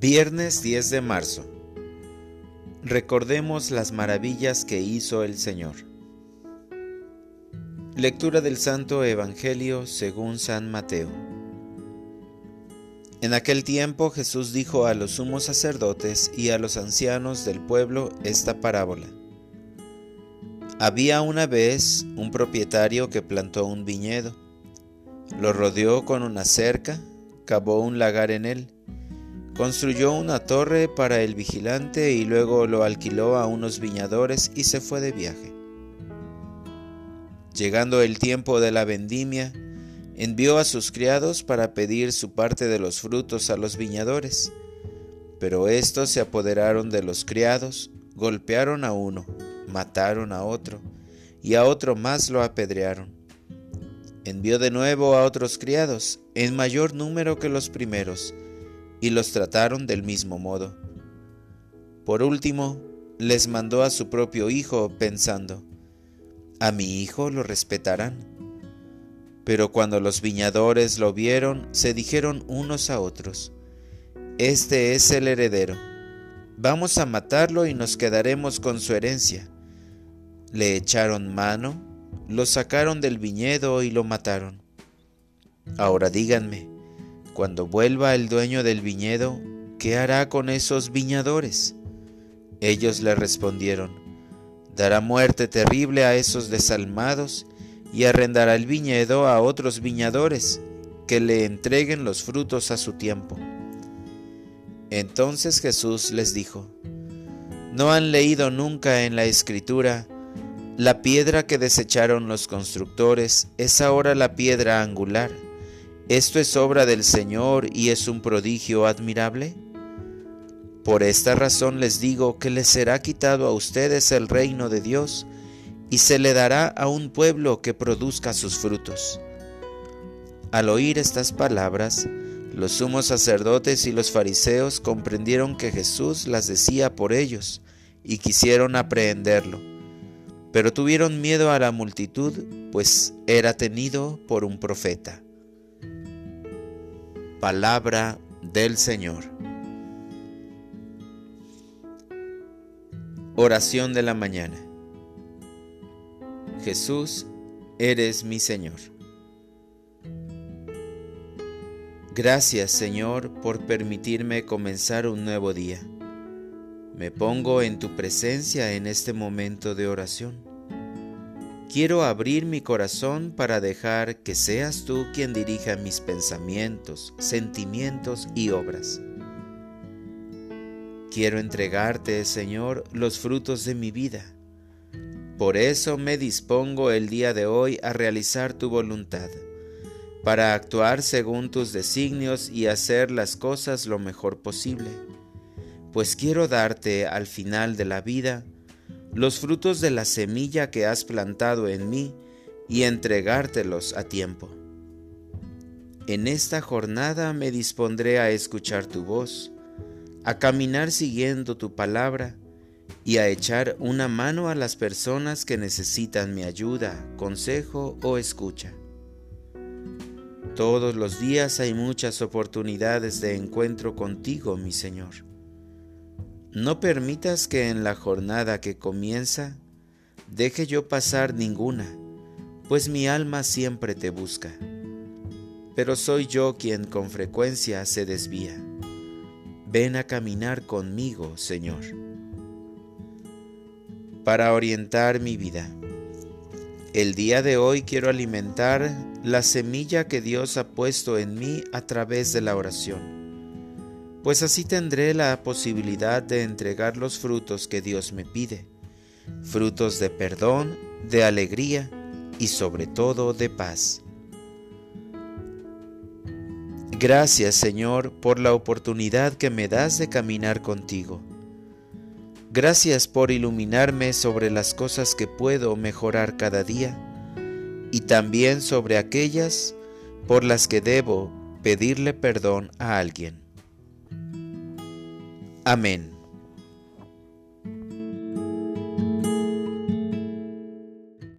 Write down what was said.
Viernes 10 de marzo. Recordemos las maravillas que hizo el Señor. Lectura del Santo Evangelio según San Mateo. En aquel tiempo Jesús dijo a los sumos sacerdotes y a los ancianos del pueblo esta parábola. Había una vez un propietario que plantó un viñedo, lo rodeó con una cerca, cavó un lagar en él, construyó una torre para el vigilante y luego lo alquiló a unos viñadores y se fue de viaje. Llegando el tiempo de la vendimia, envió a sus criados para pedir su parte de los frutos a los viñadores. Pero estos se apoderaron de los criados, golpearon a uno, mataron a otro, y a otro más lo apedrearon. Envió de nuevo a otros criados, en mayor número que los primeros, y los trataron del mismo modo. Por último, les mandó a su propio hijo, pensando, a mi hijo lo respetarán. Pero cuando los viñadores lo vieron, se dijeron unos a otros, Este es el heredero, vamos a matarlo y nos quedaremos con su herencia. Le echaron mano, lo sacaron del viñedo y lo mataron. Ahora díganme, cuando vuelva el dueño del viñedo, ¿qué hará con esos viñadores? Ellos le respondieron, dará muerte terrible a esos desalmados y arrendará el viñedo a otros viñadores que le entreguen los frutos a su tiempo. Entonces Jesús les dijo, ¿no han leído nunca en la escritura, la piedra que desecharon los constructores es ahora la piedra angular? ¿Esto es obra del Señor y es un prodigio admirable? Por esta razón les digo que les será quitado a ustedes el reino de Dios y se le dará a un pueblo que produzca sus frutos. Al oír estas palabras, los sumos sacerdotes y los fariseos comprendieron que Jesús las decía por ellos y quisieron aprehenderlo, pero tuvieron miedo a la multitud, pues era tenido por un profeta. Palabra del Señor. Oración de la mañana. Jesús, eres mi Señor. Gracias Señor por permitirme comenzar un nuevo día. Me pongo en tu presencia en este momento de oración Quiero abrir mi corazón para dejar que seas tú quien dirija mis pensamientos, sentimientos y obras. Quiero entregarte, Señor, los frutos de mi vida. Por eso me dispongo el día de hoy a realizar tu voluntad, para actuar según tus designios y hacer las cosas lo mejor posible, pues quiero darte al final de la vida los frutos de la semilla que has plantado en mí y entregártelos a tiempo. En esta jornada me dispondré a escuchar tu voz, a caminar siguiendo tu palabra y a echar una mano a las personas que necesitan mi ayuda, consejo o escucha. Todos los días hay muchas oportunidades de encuentro contigo, mi Señor. No permitas que en la jornada que comienza deje yo pasar ninguna, pues mi alma siempre te busca. Pero soy yo quien con frecuencia se desvía. Ven a caminar conmigo, Señor. Para orientar mi vida. El día de hoy quiero alimentar la semilla que Dios ha puesto en mí a través de la oración pues así tendré la posibilidad de entregar los frutos que Dios me pide, frutos de perdón, de alegría y sobre todo de paz. Gracias Señor por la oportunidad que me das de caminar contigo. Gracias por iluminarme sobre las cosas que puedo mejorar cada día y también sobre aquellas por las que debo pedirle perdón a alguien. Amén.